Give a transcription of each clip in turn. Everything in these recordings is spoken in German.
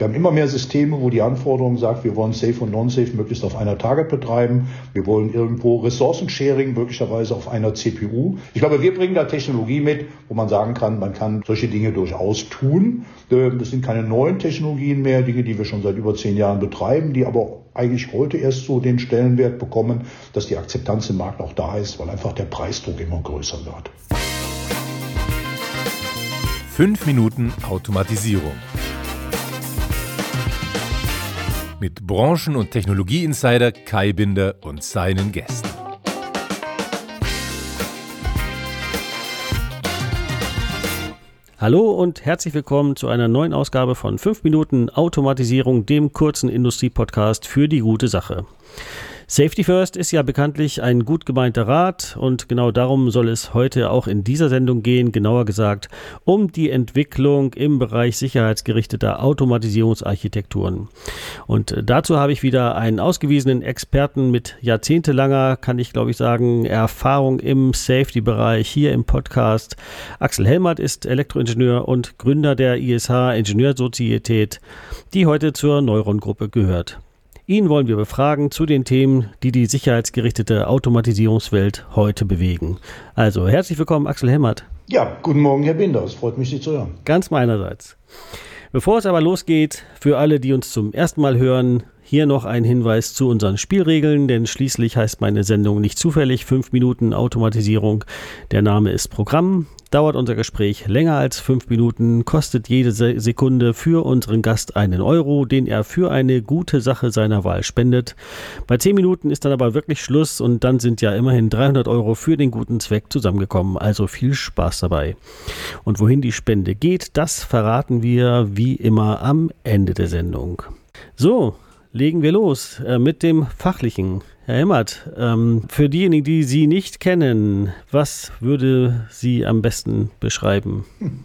Wir haben immer mehr Systeme, wo die Anforderung sagt, wir wollen Safe und Non-Safe möglichst auf einer Target betreiben. Wir wollen irgendwo Ressourcensharing möglicherweise auf einer CPU. Ich glaube, wir bringen da Technologie mit, wo man sagen kann, man kann solche Dinge durchaus tun. Äh, das sind keine neuen Technologien mehr, Dinge, die wir schon seit über zehn Jahren betreiben, die aber eigentlich heute erst so den Stellenwert bekommen, dass die Akzeptanz im Markt auch da ist, weil einfach der Preisdruck immer größer wird. Fünf Minuten Automatisierung. Mit Branchen- und Technologieinsider Kai Binder und seinen Gästen. Hallo und herzlich willkommen zu einer neuen Ausgabe von 5 Minuten Automatisierung, dem kurzen Industriepodcast für die gute Sache. Safety First ist ja bekanntlich ein gut gemeinter Rat und genau darum soll es heute auch in dieser Sendung gehen, genauer gesagt um die Entwicklung im Bereich sicherheitsgerichteter Automatisierungsarchitekturen. Und dazu habe ich wieder einen ausgewiesenen Experten mit jahrzehntelanger, kann ich glaube ich sagen, Erfahrung im Safety-Bereich hier im Podcast. Axel Helmert ist Elektroingenieur und Gründer der ISH Ingenieursozietät, die heute zur Neuron-Gruppe gehört. Ihn wollen wir befragen zu den Themen, die die sicherheitsgerichtete Automatisierungswelt heute bewegen. Also herzlich willkommen, Axel Hemmert. Ja, guten Morgen, Herr Binder. Es freut mich, Sie zu hören. Ganz meinerseits. Bevor es aber losgeht, für alle, die uns zum ersten Mal hören, hier noch ein Hinweis zu unseren Spielregeln, denn schließlich heißt meine Sendung nicht zufällig 5 Minuten Automatisierung. Der Name ist Programm. Dauert unser Gespräch länger als fünf Minuten, kostet jede Sekunde für unseren Gast einen Euro, den er für eine gute Sache seiner Wahl spendet. Bei zehn Minuten ist dann aber wirklich Schluss und dann sind ja immerhin 300 Euro für den guten Zweck zusammengekommen. Also viel Spaß dabei. Und wohin die Spende geht, das verraten wir wie immer am Ende der Sendung. So, legen wir los äh, mit dem Fachlichen. Herr Hemmert, ähm, für diejenigen, die Sie nicht kennen, was würde Sie am besten beschreiben? Hm.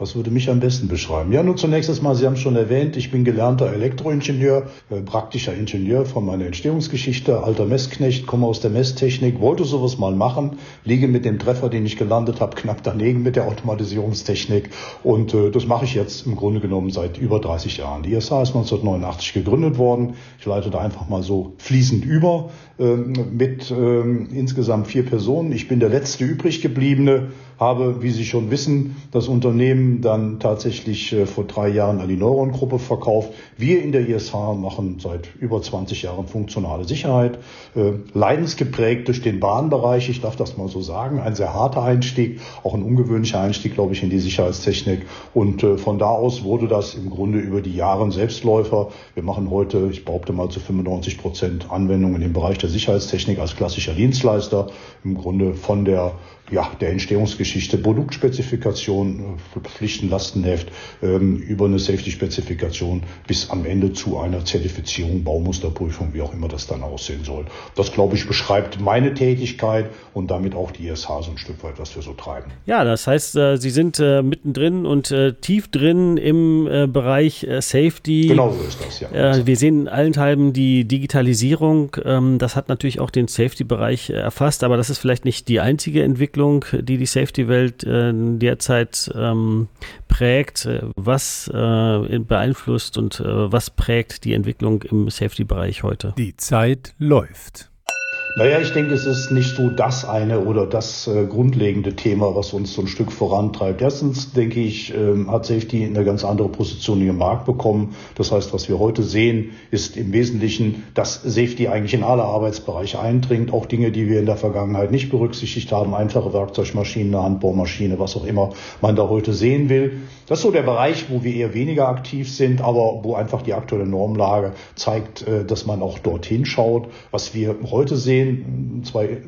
Was würde mich am besten beschreiben? Ja, nur zunächst einmal, Sie haben es schon erwähnt, ich bin gelernter Elektroingenieur, äh, praktischer Ingenieur von meiner Entstehungsgeschichte, alter Messknecht, komme aus der Messtechnik, wollte sowas mal machen, liege mit dem Treffer, den ich gelandet habe, knapp daneben mit der Automatisierungstechnik und äh, das mache ich jetzt im Grunde genommen seit über 30 Jahren. Die ISA ist 1989 gegründet worden. Ich leite da einfach mal so fließend über äh, mit äh, insgesamt vier Personen. Ich bin der letzte übrig gebliebene habe, wie Sie schon wissen, das Unternehmen dann tatsächlich äh, vor drei Jahren an die Neuron-Gruppe verkauft. Wir in der ISH machen seit über 20 Jahren funktionale Sicherheit, äh, leidensgeprägt durch den Bahnbereich, ich darf das mal so sagen, ein sehr harter Einstieg, auch ein ungewöhnlicher Einstieg, glaube ich, in die Sicherheitstechnik. Und äh, von da aus wurde das im Grunde über die Jahre Selbstläufer. Wir machen heute, ich behaupte mal, zu 95 Prozent Anwendungen im Bereich der Sicherheitstechnik als klassischer Dienstleister, im Grunde von der ja, der Entstehungsgeschichte, Produktspezifikation, äh, Pflichtenlastenheft, ähm, über eine Safety-Spezifikation bis am Ende zu einer Zertifizierung, Baumusterprüfung, wie auch immer das dann aussehen soll. Das, glaube ich, beschreibt meine Tätigkeit und damit auch die ISH so ein Stück weit, was wir so treiben. Ja, das heißt, äh, Sie sind äh, mittendrin und tief drin im Bereich Safety. Genau so ist das, ja. Wir sehen allenthalben die Digitalisierung. Ähm, das hat natürlich auch den Safety-Bereich erfasst, aber das ist vielleicht nicht die einzige Entwicklung Entwicklung, die die Safety-Welt äh, derzeit ähm, prägt, äh, was äh, beeinflusst und äh, was prägt die Entwicklung im Safety-Bereich heute? Die Zeit läuft. Naja, ich denke, es ist nicht so das eine oder das äh, grundlegende Thema, was uns so ein Stück vorantreibt. Erstens, denke ich, ähm, hat Safety eine ganz andere Position im Markt bekommen. Das heißt, was wir heute sehen, ist im Wesentlichen, dass Safety eigentlich in alle Arbeitsbereiche eindringt. Auch Dinge, die wir in der Vergangenheit nicht berücksichtigt haben, einfache Werkzeugmaschinen, eine Handbohrmaschine, was auch immer man da heute sehen will. Das ist so der Bereich, wo wir eher weniger aktiv sind, aber wo einfach die aktuelle Normlage zeigt, äh, dass man auch dorthin schaut. Was wir heute sehen, zwei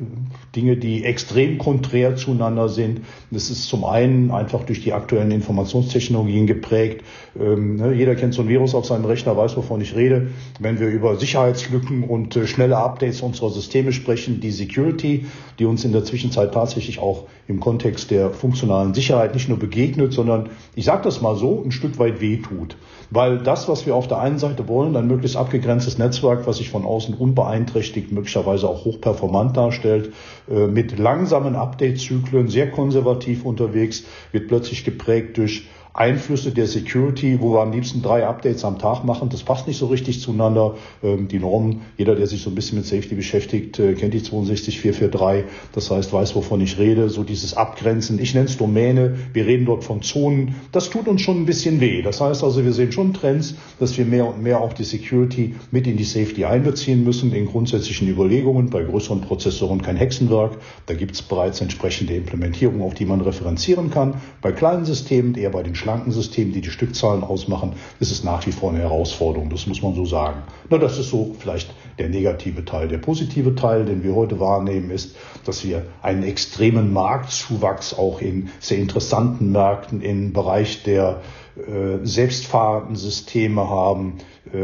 Dinge, die extrem konträr zueinander sind. Das ist zum einen einfach durch die aktuellen Informationstechnologien geprägt. Ähm, ne, jeder kennt so ein Virus auf seinem Rechner, weiß, wovon ich rede. Wenn wir über Sicherheitslücken und äh, schnelle Updates unserer Systeme sprechen, die Security, die uns in der Zwischenzeit tatsächlich auch im Kontext der funktionalen Sicherheit nicht nur begegnet, sondern ich sage das mal so, ein Stück weit wehtut. Weil das, was wir auf der einen Seite wollen, ein möglichst abgegrenztes Netzwerk, was sich von außen unbeeinträchtigt, möglicherweise auch hochperformant darstellt, äh, mit langsamen Update-Zyklen, sehr konservativ unterwegs, wird plötzlich geprägt durch Einflüsse der Security, wo wir am liebsten drei Updates am Tag machen. Das passt nicht so richtig zueinander. Ähm, die Normen, jeder, der sich so ein bisschen mit Safety beschäftigt, äh, kennt die 62443. Das heißt, weiß, wovon ich rede. So dieses Abgrenzen. Ich nenne es Domäne. Wir reden dort von Zonen. Das tut uns schon ein bisschen weh. Das heißt also, wir sehen schon Trends, dass wir mehr und mehr auch die Security mit in die Safety einbeziehen müssen, in grundsätzlichen Überlegungen. Bei größeren Prozessoren kein Hexenwerk. Da gibt es bereits entsprechende Implementierungen, auf die man referenzieren kann. Bei kleinen Systemen, eher bei den schlanken Systemen, die die Stückzahlen ausmachen, ist es nach wie vor eine Herausforderung. Das muss man so sagen. Na, das ist so vielleicht der negative Teil. Der positive Teil, den wir heute wahrnehmen, ist, dass wir einen extremen Marktzuwachs auch in sehr interessanten Märkten im Bereich der äh, selbstfahrenden Systeme haben,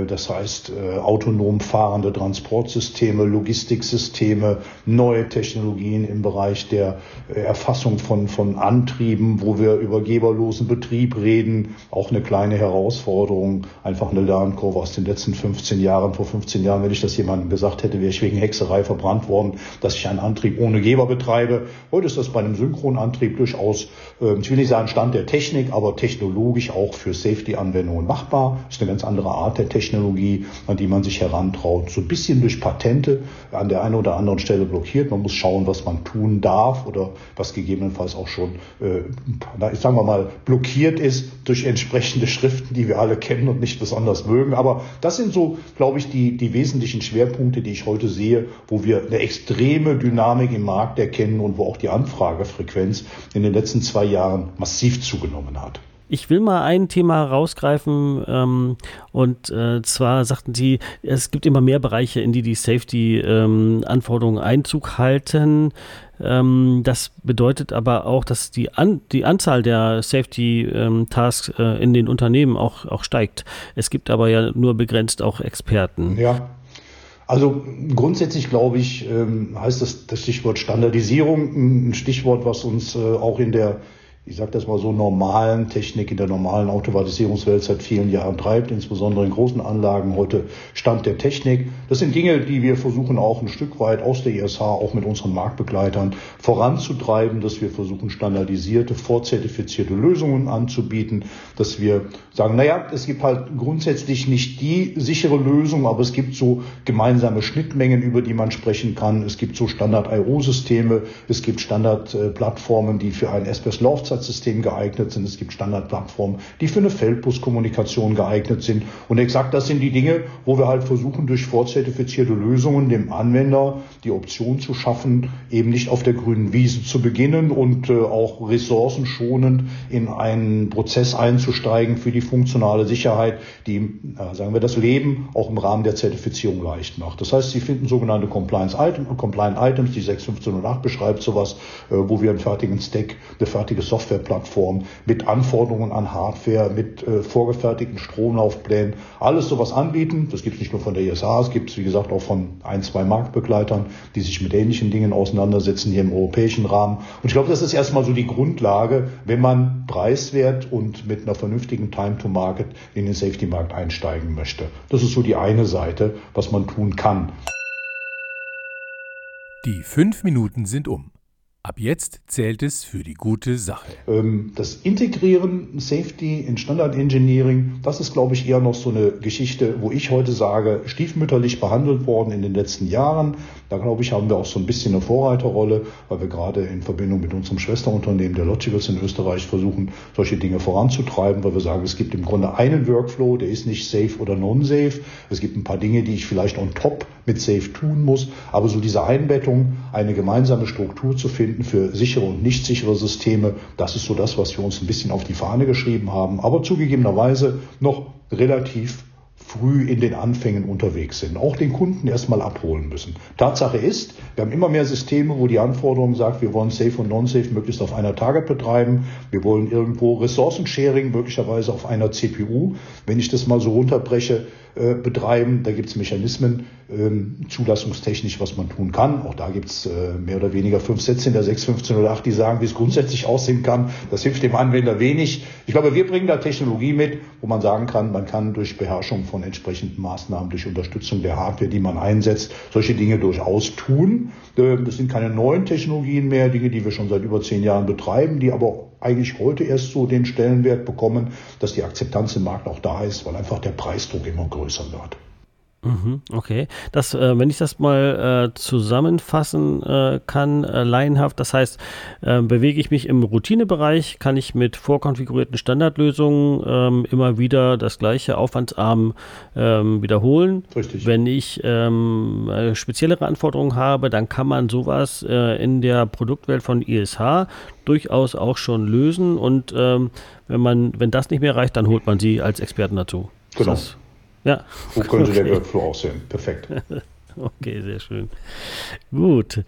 das heißt äh, autonom fahrende Transportsysteme, Logistiksysteme, neue Technologien im Bereich der Erfassung von, von Antrieben, wo wir über geberlosen Betrieb reden, auch eine kleine Herausforderung, einfach eine Lernkurve aus den letzten 15 Jahren. Vor 15 Jahren, wenn ich das jemandem gesagt hätte, wäre ich wegen Hexerei verbrannt worden, dass ich einen Antrieb ohne Geber betreibe. Heute ist das bei einem Synchronantrieb durchaus, ich will nicht sagen Stand der Technik, aber technologisch auch für Safety-Anwendungen machbar. Das ist eine ganz andere Art der Technologie, an die man sich herantraut. So ein bisschen durch Patente an der einen oder anderen Stelle blockiert. Man muss schauen, was man tun darf oder was gegebenenfalls auch schon, äh, sagen wir mal, blockiert ist durch entsprechende Schriften, die wir alle kennen und nicht besonders mögen. Aber das sind so, glaube ich, die, die wesentlichen Schwerpunkte, die ich heute sehe, wo wir eine extreme Dynamik im Markt erkennen und wo auch die Anfragefrequenz in den letzten zwei Jahren massiv zugenommen hat. Ich will mal ein Thema rausgreifen ähm, und äh, zwar sagten Sie, es gibt immer mehr Bereiche, in die die Safety-Anforderungen ähm, Einzug halten. Ähm, das bedeutet aber auch, dass die, An die Anzahl der Safety-Tasks ähm, äh, in den Unternehmen auch, auch steigt. Es gibt aber ja nur begrenzt auch Experten. Ja. Also grundsätzlich glaube ich, ähm, heißt das, das Stichwort Standardisierung ein Stichwort, was uns äh, auch in der ich sage das mal so, normalen Technik in der normalen Automatisierungswelt seit vielen Jahren treibt, insbesondere in großen Anlagen heute Stand der Technik. Das sind Dinge, die wir versuchen auch ein Stück weit aus der ISH, auch mit unseren Marktbegleitern voranzutreiben, dass wir versuchen standardisierte, vorzertifizierte Lösungen anzubieten, dass wir sagen, naja, es gibt halt grundsätzlich nicht die sichere Lösung, aber es gibt so gemeinsame Schnittmengen, über die man sprechen kann. Es gibt so Standard-IO-Systeme, es gibt Standardplattformen, die für ein SPS-Laufzeit Standardsystem geeignet sind. Es gibt Standardplattformen, die für eine Feldbuskommunikation geeignet sind. Und exakt das sind die Dinge, wo wir halt versuchen, durch vorzertifizierte Lösungen dem Anwender die Option zu schaffen, eben nicht auf der grünen Wiese zu beginnen und äh, auch ressourcenschonend in einen Prozess einzusteigen für die funktionale Sicherheit, die, äh, sagen wir, das Leben auch im Rahmen der Zertifizierung leicht macht. Das heißt, Sie finden sogenannte Compliance Items, Compliant Items, die 61508 beschreibt sowas, äh, wo wir einen fertigen Stack, eine fertige Software Softwareplattform mit Anforderungen an Hardware, mit äh, vorgefertigten Stromlaufplänen, alles sowas anbieten. Das gibt es nicht nur von der ISA, es gibt es wie gesagt auch von ein, zwei Marktbegleitern, die sich mit ähnlichen Dingen auseinandersetzen hier im europäischen Rahmen. Und ich glaube, das ist erstmal so die Grundlage, wenn man preiswert und mit einer vernünftigen Time to Market in den Safety-Markt einsteigen möchte. Das ist so die eine Seite, was man tun kann. Die fünf Minuten sind um. Ab jetzt zählt es für die gute Sache. Ähm, das Integrieren Safety in Standard Engineering, das ist, glaube ich, eher noch so eine Geschichte, wo ich heute sage, stiefmütterlich behandelt worden in den letzten Jahren. Da, glaube ich, haben wir auch so ein bisschen eine Vorreiterrolle, weil wir gerade in Verbindung mit unserem Schwesterunternehmen, der Logicals in Österreich, versuchen, solche Dinge voranzutreiben, weil wir sagen, es gibt im Grunde einen Workflow, der ist nicht safe oder non-safe. Es gibt ein paar Dinge, die ich vielleicht on top mit safe tun muss, aber so diese Einbettung, eine gemeinsame Struktur zu finden, finden für sichere und nicht sichere Systeme. Das ist so das, was wir uns ein bisschen auf die Fahne geschrieben haben, aber zugegebenerweise noch relativ früh in den Anfängen unterwegs sind, auch den Kunden erstmal abholen müssen. Tatsache ist, wir haben immer mehr Systeme, wo die Anforderung sagt, wir wollen Safe und Non-Safe möglichst auf einer Target betreiben. Wir wollen irgendwo Ressourcensharing möglicherweise auf einer CPU. Wenn ich das mal so runterbreche, äh, betreiben. Da gibt es Mechanismen, ähm, zulassungstechnisch, was man tun kann. Auch da gibt es äh, mehr oder weniger fünf Sätze in der 61508, die sagen, wie es grundsätzlich aussehen kann. Das hilft dem Anwender wenig. Ich glaube, wir bringen da Technologie mit, wo man sagen kann, man kann durch Beherrschung von entsprechenden Maßnahmen, durch Unterstützung der Hardware, die man einsetzt, solche Dinge durchaus tun. Äh, das sind keine neuen Technologien mehr, Dinge, die wir schon seit über zehn Jahren betreiben, die aber eigentlich heute erst so den Stellenwert bekommen, dass die Akzeptanz im Markt auch da ist, weil einfach der Preisdruck immer größer wird. Mhm, okay, das, äh, wenn ich das mal äh, zusammenfassen äh, kann, äh, laienhaft, das heißt, bewege ich mich im Routinebereich, kann ich mit vorkonfigurierten Standardlösungen ähm, immer wieder das gleiche aufwandsarm ähm, wiederholen. Richtig. Wenn ich ähm, äh, speziellere Anforderungen habe, dann kann man sowas in der Produktwelt von ISH durchaus auch schon lösen und wenn man, wenn das nicht mehr reicht, dann holt man sie als Experten dazu. Genau. Das ja. So könnte okay. der Workflow aussehen. Perfekt. okay, sehr schön. Gut.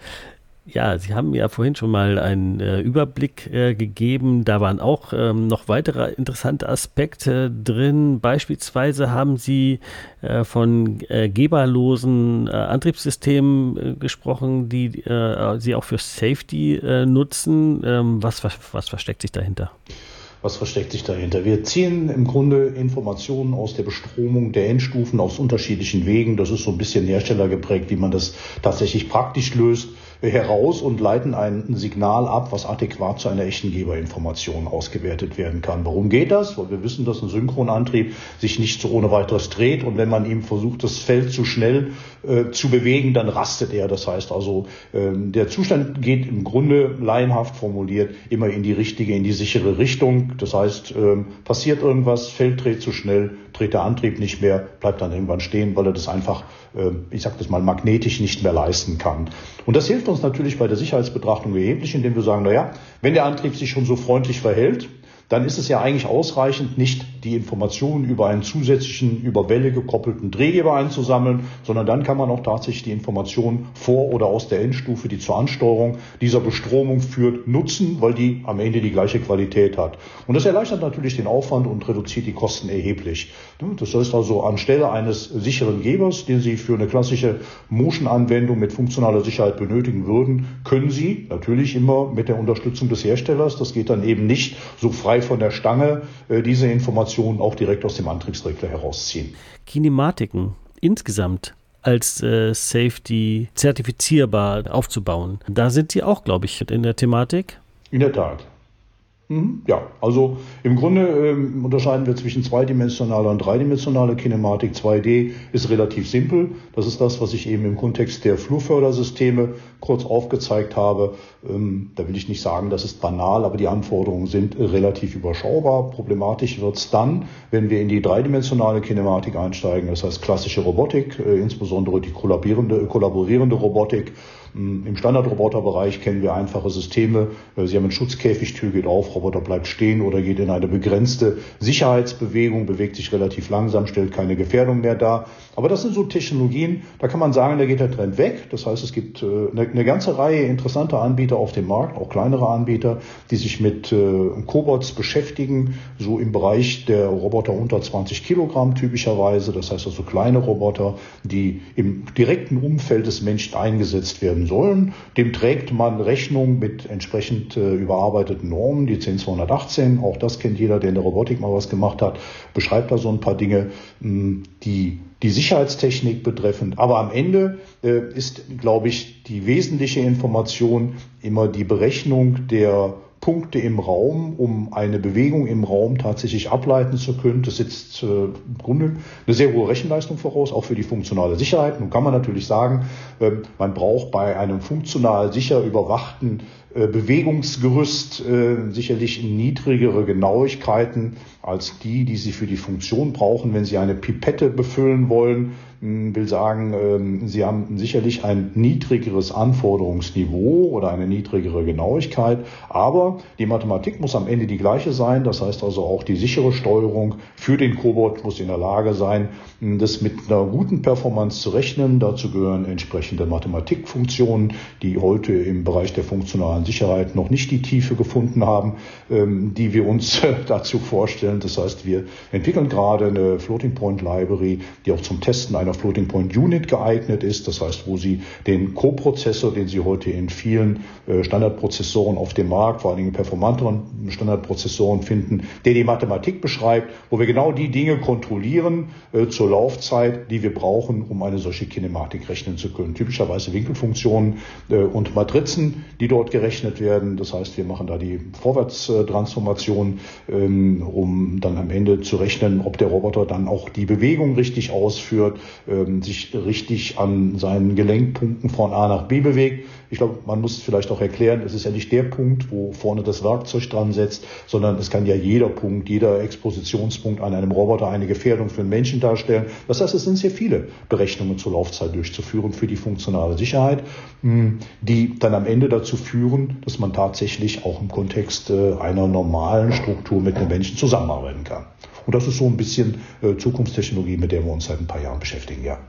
Ja, Sie haben ja vorhin schon mal einen äh, Überblick äh, gegeben. Da waren auch ähm, noch weitere interessante Aspekte drin. Beispielsweise haben Sie äh, von äh, geberlosen äh, Antriebssystemen äh, gesprochen, die Sie auch für Safety nutzen. Ähm, was, was, was versteckt sich dahinter? Was versteckt sich dahinter? Wir ziehen im Grunde Informationen aus der Bestromung der Endstufen aus unterschiedlichen Wegen. Das ist so ein bisschen herstellergeprägt, wie man das tatsächlich praktisch löst heraus und leiten ein Signal ab, was adäquat zu einer echten Geberinformation ausgewertet werden kann. Warum geht das? Weil wir wissen, dass ein Synchronantrieb sich nicht so ohne weiteres dreht und wenn man ihm versucht, das Feld zu schnell äh, zu bewegen, dann rastet er. Das heißt also, äh, der Zustand geht im Grunde laienhaft formuliert immer in die richtige, in die sichere Richtung. Das heißt, äh, passiert irgendwas, Feld dreht zu schnell, dreht der Antrieb nicht mehr, bleibt dann irgendwann stehen, weil er das einfach, äh, ich sage das mal, magnetisch nicht mehr leisten kann. Und das hilft uns natürlich bei der Sicherheitsbetrachtung erheblich, indem wir sagen, naja, wenn der Antrieb sich schon so freundlich verhält, dann ist es ja eigentlich ausreichend, nicht die Informationen über einen zusätzlichen, über Welle gekoppelten Drehgeber einzusammeln, sondern dann kann man auch tatsächlich die Informationen vor oder aus der Endstufe, die zur Ansteuerung dieser Bestromung führt, nutzen, weil die am Ende die gleiche Qualität hat. Und das erleichtert natürlich den Aufwand und reduziert die Kosten erheblich. Das heißt also, anstelle eines sicheren Gebers, den Sie für eine klassische Motion-Anwendung mit funktionaler Sicherheit benötigen würden, können Sie natürlich immer mit der Unterstützung des Herstellers, das geht dann eben nicht so frei von der Stange äh, diese Informationen auch direkt aus dem Antriebsregler herausziehen. Kinematiken insgesamt als äh, Safety zertifizierbar aufzubauen. Da sind Sie auch, glaube ich, in der Thematik. In der Tat. Mhm. Ja, also im Grunde ähm, unterscheiden wir zwischen zweidimensionaler und dreidimensionaler Kinematik. 2D ist relativ simpel. Das ist das, was ich eben im Kontext der Flurfördersysteme kurz aufgezeigt habe. Ähm, da will ich nicht sagen, das ist banal, aber die Anforderungen sind relativ überschaubar. Problematisch wird es dann, wenn wir in die dreidimensionale Kinematik einsteigen. Das heißt klassische Robotik, äh, insbesondere die kollaborierende, kollaborierende Robotik Im Standardroboterbereich kennen wir einfache Systeme. Äh, Sie haben einen Schutzkäfig, Tür geht auf, Roboter bleibt stehen oder geht in eine begrenzte Sicherheitsbewegung, bewegt sich relativ langsam, stellt keine Gefährdung mehr dar. Aber das sind so Technologien, da kann man sagen, da geht der Trend weg. Das heißt, es gibt äh, eine ganze Reihe interessanter Anbieter auf dem Markt, auch kleinere Anbieter, die sich mit äh, Cobots beschäftigen, so im Bereich der Roboter unter 20 Kilogramm typischerweise. Das heißt also kleine Roboter, die im direkten Umfeld des Menschen eingesetzt werden sollen. Dem trägt man Rechnung mit entsprechend äh, überarbeiteten Normen, die 10218. Auch das kennt jeder, der in der Robotik mal was gemacht hat, beschreibt da so ein paar Dinge, mh, die die Sicherheitstechnik betreffend. Aber am Ende äh, ist, glaube ich, die wesentliche Information immer die Berechnung der Punkte im Raum, um eine Bewegung im Raum tatsächlich ableiten zu können. Das setzt äh, im Grunde eine sehr hohe Rechenleistung voraus, auch für die funktionale Sicherheit. Nun kann man natürlich sagen, äh, man braucht bei einem funktional sicher überwachten äh, Bewegungsgerüst äh, sicherlich niedrigere Genauigkeiten als die, die Sie für die Funktion brauchen, wenn Sie eine Pipette befüllen wollen will sagen, ähm, Sie haben sicherlich ein niedrigeres Anforderungsniveau oder eine niedrigere Genauigkeit, aber die Mathematik muss am Ende die gleiche sein. Das heißt also auch die sichere Steuerung für den Cobot muss in der Lage sein, das mit einer guten Performance zu rechnen. Dazu gehören entsprechende Mathematikfunktionen, die heute im Bereich der funktionalen Sicherheit noch nicht die Tiefe gefunden haben, ähm, die wir uns dazu vorstellen. Das heißt, wir entwickeln gerade eine Floating Point Library, die auch zum Testen einer einer Floating Point Unit geeignet ist. Das heißt, wo Sie den Co-Prozessor, den Sie heute in vielen äh, Standardprozessoren auf dem Markt, vor allen Dingen performanteren Standardprozessoren finden, der die Mathematik beschreibt, wo wir genau die Dinge kontrollieren äh, zur Laufzeit, die wir brauchen, um eine solche Kinematik rechnen zu können. Typischerweise Winkelfunktionen äh, und Matrizen, die dort gerechnet werden. Das heißt, wir machen da die Vorwärtstransformation, ähm, um dann am Ende zu rechnen, ob der Roboter dann auch die Bewegung richtig ausführt, ähm, sich richtig an seinen Gelenkpunkten von A nach B bewegt. Ich glaube, man muss vielleicht auch erklären, es ist ja nicht der Punkt, wo vorne das Werkzeug dran setzt, sondern es kann ja jeder Punkt, jeder Expositionspunkt an einem Roboter eine Gefährdung für einen Menschen darstellen. Das heißt, es sind sehr viele Berechnungen zur Laufzeit durchzuführen für die funktionale Sicherheit, hm, die dann am Ende dazu führen, dass man tatsächlich auch im Kontext äh, einer normalen Struktur mit einem Menschen zusammenarbeiten kann. Und das ist so ein bisschen äh, Zukunftstechnologie, mit der wir uns seit ein paar Jahren beschäftigen, ja.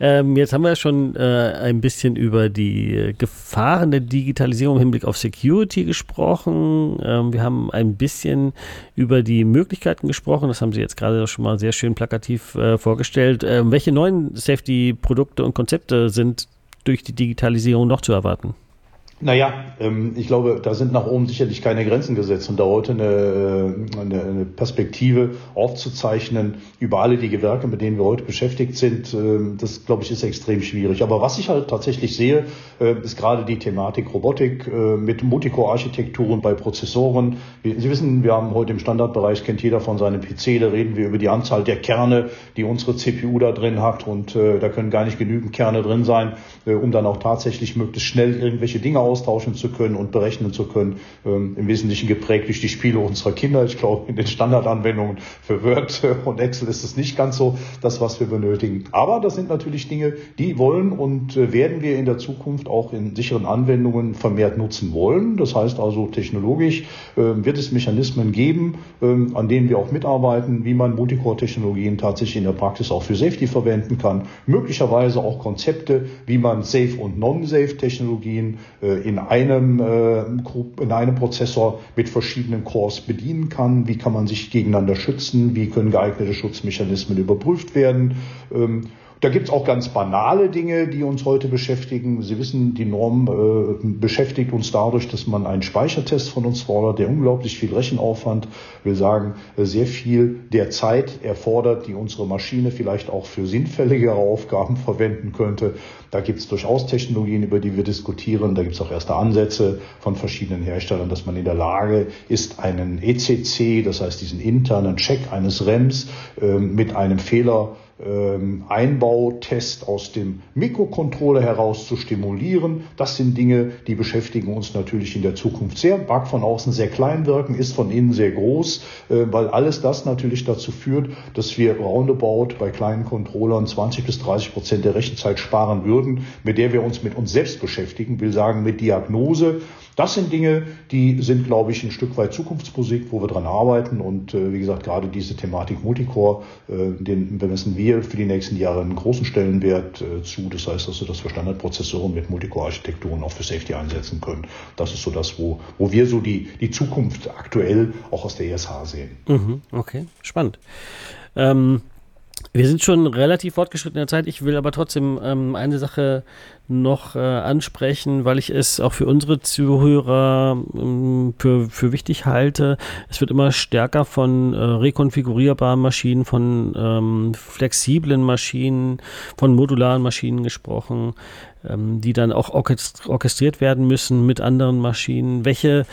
Ähm, jetzt haben wir schon äh, ein bisschen über die äh, Gefahren der Digitalisierung im Hinblick auf Security gesprochen. Ähm, wir haben ein bisschen über die Möglichkeiten gesprochen. Das haben Sie jetzt gerade schon mal sehr schön plakativ äh, vorgestellt. Ähm, welche neuen Safety-Produkte und Konzepte sind durch die Digitalisierung noch zu erwarten? Naja, ähm, ich glaube, da sind nach oben sicherlich keine Grenzen gesetzt und da heute eine, eine, eine Perspektive aufzuzeichnen über alle die Gewerke, mit denen wir heute beschäftigt sind, äh, das glaube ich ist extrem schwierig. Aber was ich halt tatsächlich sehe, äh, ist gerade die Thematik Robotik äh, mit Multicore-Architekturen bei Prozessoren. Sie wissen, wir haben heute im Standardbereich, kennt jeder von seinem PC, da reden wir über die Anzahl der Kerne, die unsere CPU da drin hat und äh, da können gar nicht genügend Kerne drin sein, äh, um dann auch tatsächlich möglichst schnell irgendwelche Dinge austauschen zu können und berechnen zu können. Ähm, Im Wesentlichen geprägt durch die Spiele unserer Kinder. Ich glaube, in den Standardanwendungen für Word und Excel ist es nicht ganz so das, was wir benötigen. Aber das sind natürlich Dinge, die wollen und äh, werden wir in der Zukunft auch in sicheren Anwendungen vermehrt nutzen wollen. Das heißt also, technologisch äh, wird es Mechanismen geben, äh, an denen wir auch mitarbeiten, wie man Multicore-Technologien tatsächlich in der Praxis auch für Safety verwenden kann. Möglicherweise auch Konzepte, wie man Safe- und Non-Safe-Technologien äh, in einem, äh, in einem Prozessor mit verschiedenen Cores bedienen kann. Wie kann man sich gegeneinander schützen? Wie können geeignete Schutzmechanismen überprüft werden? Ähm, da gibt es auch ganz banale Dinge, die uns heute beschäftigen. Sie wissen, die Norm äh, beschäftigt uns dadurch, dass man einen Speichertest von uns fordert, der unglaublich viel Rechenaufwand, will sagen, äh, sehr viel der Zeit erfordert, die unsere Maschine vielleicht auch für sinnfälligere Aufgaben verwenden könnte. Da gibt es durchaus Technologien, über die wir diskutieren. Da gibt es auch erste Ansätze von verschiedenen Herstellern, dass man in der Lage ist, einen ECC, das heißt diesen internen Check eines REMs, äh, mit einem Fehler ähm, Einbautest aus dem Mikrocontroller heraus zu stimulieren. Das sind Dinge, die beschäftigen uns natürlich in der Zukunft sehr. Mag von außen sehr klein wirken, ist von innen sehr groß, äh, weil alles das natürlich dazu führt, dass wir roundabout bei kleinen Controllern 20 bis 30 Prozent der Rechenzeit sparen würden, mit der wir uns mit uns selbst beschäftigen, will sagen mit Diagnose das sind Dinge, die sind, glaube ich, ein Stück weit Zukunftsmusik, wo wir dran arbeiten. Und äh, wie gesagt, gerade diese Thematik Multicore, äh, den bemessen wir für die nächsten Jahre einen großen Stellenwert äh, zu. Das heißt also, dass wir Standardprozessoren mit Multicore-Architekturen auch für Safety einsetzen können. Das ist so das, wo, wo wir so die, die Zukunft aktuell auch aus der ESH sehen. Mhm, okay, spannend. Ähm, wir sind schon relativ fortgeschritten in der Zeit. Ich will aber trotzdem ähm, eine Sache noch äh, ansprechen, weil ich es auch für unsere Zuhörer ähm, für, für wichtig halte. Es wird immer stärker von äh, rekonfigurierbaren Maschinen, von ähm, flexiblen Maschinen, von modularen Maschinen gesprochen, ähm, die dann auch orchestriert werden müssen mit anderen Maschinen. Welche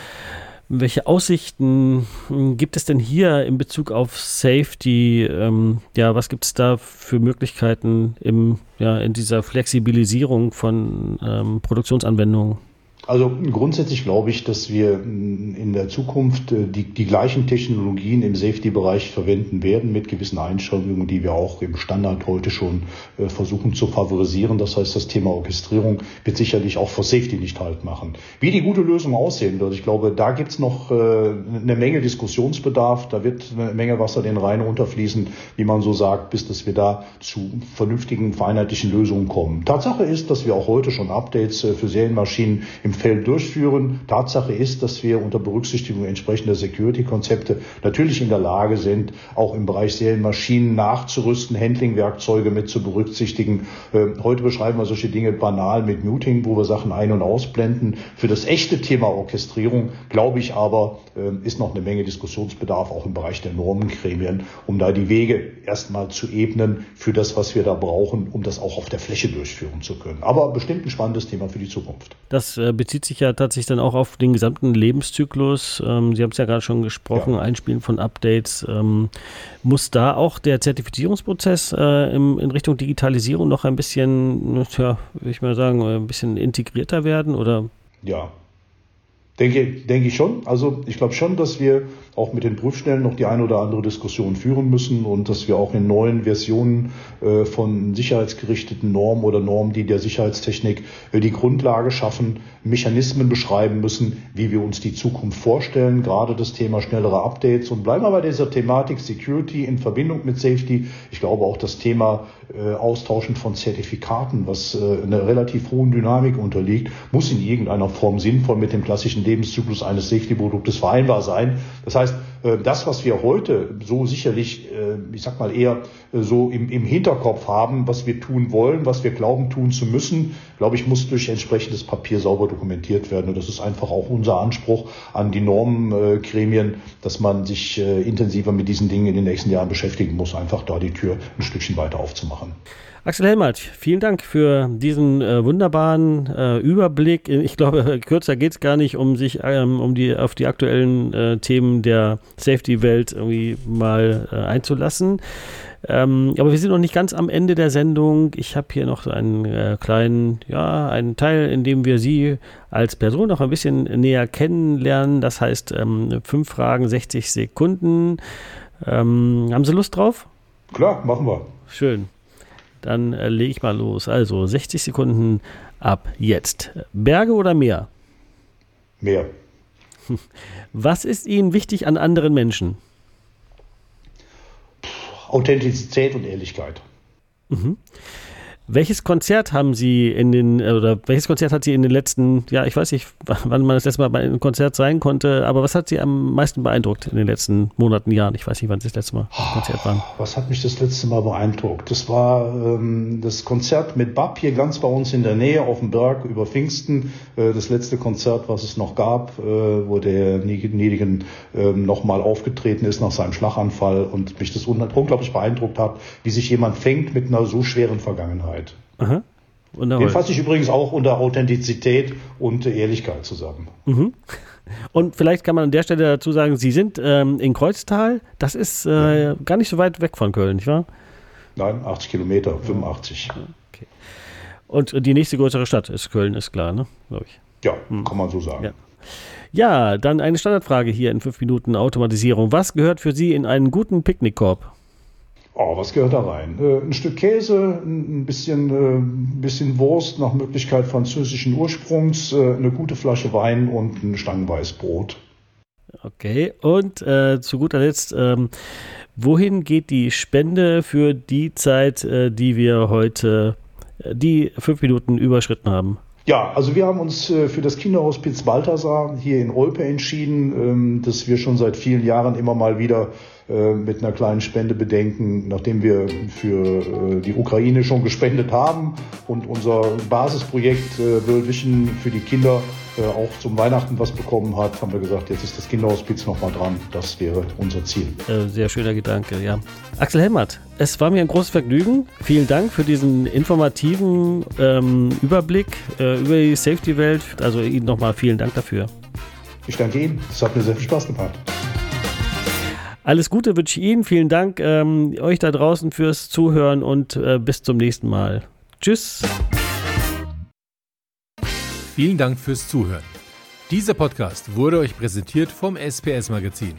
welche Aussichten hm, gibt es denn hier in Bezug auf Safety? Ähm, ja, was gibt es da für Möglichkeiten im, ja, in dieser Flexibilisierung von ähm, Produktionsanwendungen? Also grundsätzlich glaube ich, dass wir in der Zukunft äh, die, die gleichen Technologien im Safety-Bereich verwenden werden mit gewissen Einschränkungen, die wir auch im Standard heute schon äh, versuchen zu favorisieren. Das heißt, das Thema Orchestrierung wird sicherlich auch für Safety nicht halt machen. Wie die gute Lösung aussehen wird, ich glaube, da gibt es noch äh, eine Menge Diskussionsbedarf. Da wird eine Menge Wasser den Rhein runterfließen, wie man so sagt, bis dass wir da zu vernünftigen, vereinheitlichen Lösungen kommen. Tatsache ist, dass wir auch heute schon Updates für Serienmaschinen im Feld durchführen. Tatsache ist, dass wir unter Berücksichtigung entsprechender Security-Konzepte natürlich in der Lage sind, auch im Bereich Serienmaschinen nachzurüsten, Handling-Werkzeuge mit zu berücksichtigen. Äh, heute beschreiben wir solche Dinge banal mit Muting, wo wir Sachen ein- und ausblenden. Für das echte Thema Orchestrierung, glaube ich aber, äh, ist noch eine Menge Diskussionsbedarf auch im Bereich der Normengremien, um da die Wege erstmal zu ebnen für das, was wir da brauchen, um das auch auf der Fläche durchführen zu können. Aber bestimmt ein spannendes Thema für die Zukunft. Das äh, bezieht sich ja tatsächlich dann auch auf den gesamten Lebenszyklus. Ähm, Sie haben es ja gerade schon gesprochen, ja. Einspielen von Updates. Ähm, muss da auch der Zertifizierungsprozess äh, im, in Richtung Digitalisierung noch ein bisschen, ja, würde ich mal sagen, ein bisschen integrierter werden oder? Ja, Denke, denke ich schon. Also ich glaube schon, dass wir auch mit den Prüfstellen noch die eine oder andere Diskussion führen müssen und dass wir auch in neuen Versionen äh, von sicherheitsgerichteten Normen oder Normen, die der Sicherheitstechnik äh, die Grundlage schaffen, Mechanismen beschreiben müssen, wie wir uns die Zukunft vorstellen. Gerade das Thema schnellere Updates und bleiben wir bei dieser Thematik Security in Verbindung mit Safety. Ich glaube auch das Thema äh, Austauschen von Zertifikaten, was äh, einer relativ hohen Dynamik unterliegt, muss in irgendeiner Form sinnvoll mit dem klassischen Lebenszyklus eines Safety-Produktes vereinbar sein. Das heißt, äh, das, was wir heute so sicherlich, äh, ich sag mal eher äh, so im, im Hinterkopf haben, was wir tun wollen, was wir glauben tun zu müssen, glaube ich, muss durch entsprechendes Papier sauber dokumentiert werden. Und das ist einfach auch unser Anspruch an die Normengremien, dass man sich intensiver mit diesen Dingen in den nächsten Jahren beschäftigen muss, einfach da die Tür ein Stückchen weiter aufzumachen. Axel Helmert, vielen Dank für diesen äh, wunderbaren äh, Überblick. Ich glaube, kürzer geht es gar nicht, um sich ähm, um die, auf die aktuellen äh, Themen der Safety-Welt irgendwie mal äh, einzulassen. Ähm, aber wir sind noch nicht ganz am Ende der Sendung. Ich habe hier noch einen äh, kleinen, ja, einen Teil, in dem wir Sie als Person noch ein bisschen näher kennenlernen. Das heißt, ähm, fünf Fragen, 60 Sekunden. Ähm, haben Sie Lust drauf? Klar, machen wir. Schön. Dann äh, lege ich mal los. Also 60 Sekunden ab jetzt. Berge oder Meer? Meer. Was ist Ihnen wichtig an anderen Menschen? Authentizität und Ehrlichkeit. Mhm. Welches Konzert haben Sie in den, äh, oder welches Konzert hat Sie in den letzten, ja, ich weiß nicht, wann man das letzte Mal bei einem Konzert sein konnte, aber was hat Sie am meisten beeindruckt in den letzten Monaten, Jahren? Ich weiß nicht, wann Sie das letzte Mal oh, Konzert waren. Was hat mich das letzte Mal beeindruckt? Das war ähm, das Konzert mit Bab hier ganz bei uns in der Nähe auf dem Berg über Pfingsten. Äh, das letzte Konzert, was es noch gab, äh, wo der Niedigen äh, nochmal aufgetreten ist nach seinem Schlaganfall und mich das unglaublich beeindruckt hat, wie sich jemand fängt mit einer so schweren Vergangenheit. Aha. Wunderbar. Den fasse ich übrigens auch unter Authentizität und Ehrlichkeit zusammen. Mhm. Und vielleicht kann man an der Stelle dazu sagen, Sie sind ähm, in Kreuztal. Das ist äh, ja. gar nicht so weit weg von Köln, nicht wahr? Nein, 80 Kilometer, 85. Okay. Und die nächste größere Stadt ist Köln, ist klar, ne? Glaube ich. Ja, hm. kann man so sagen. Ja. ja, dann eine Standardfrage hier in fünf Minuten Automatisierung. Was gehört für Sie in einen guten Picknickkorb? Oh, was gehört da rein? Äh, ein Stück Käse, ein bisschen, äh, ein bisschen Wurst, nach Möglichkeit französischen Ursprungs, äh, eine gute Flasche Wein und ein Stangenweißbrot. Okay, und äh, zu guter Letzt, ähm, wohin geht die Spende für die Zeit, äh, die wir heute, äh, die fünf Minuten überschritten haben? Ja, also wir haben uns für das Kinderhospiz Balthasar hier in Olpe entschieden, ähm, das wir schon seit vielen Jahren immer mal wieder mit einer kleinen Spende bedenken, nachdem wir für äh, die Ukraine schon gespendet haben und unser Basisprojekt äh, World Vision für die Kinder auch zum Weihnachten was bekommen hat, haben wir gesagt, jetzt ist das Kinderhospiz nochmal dran. Das wäre unser Ziel. Sehr schöner Gedanke, ja. Axel Helmert, es war mir ein großes Vergnügen. Vielen Dank für diesen informativen ähm, Überblick äh, über die Safety-Welt. Also Ihnen nochmal vielen Dank dafür. Ich danke Ihnen. Es hat mir sehr viel Spaß gemacht. Alles Gute wünsche ich Ihnen. Vielen Dank ähm, euch da draußen fürs Zuhören und äh, bis zum nächsten Mal. Tschüss. Vielen Dank fürs Zuhören. Dieser Podcast wurde euch präsentiert vom SPS Magazin,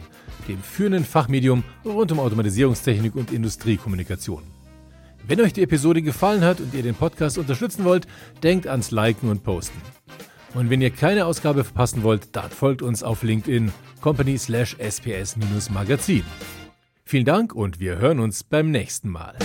dem führenden Fachmedium rund um Automatisierungstechnik und Industriekommunikation. Wenn euch die Episode gefallen hat und ihr den Podcast unterstützen wollt, denkt ans Liken und Posten. Und wenn ihr keine Ausgabe verpassen wollt, dann folgt uns auf LinkedIn company slash sps-magazin. Vielen Dank und wir hören uns beim nächsten Mal.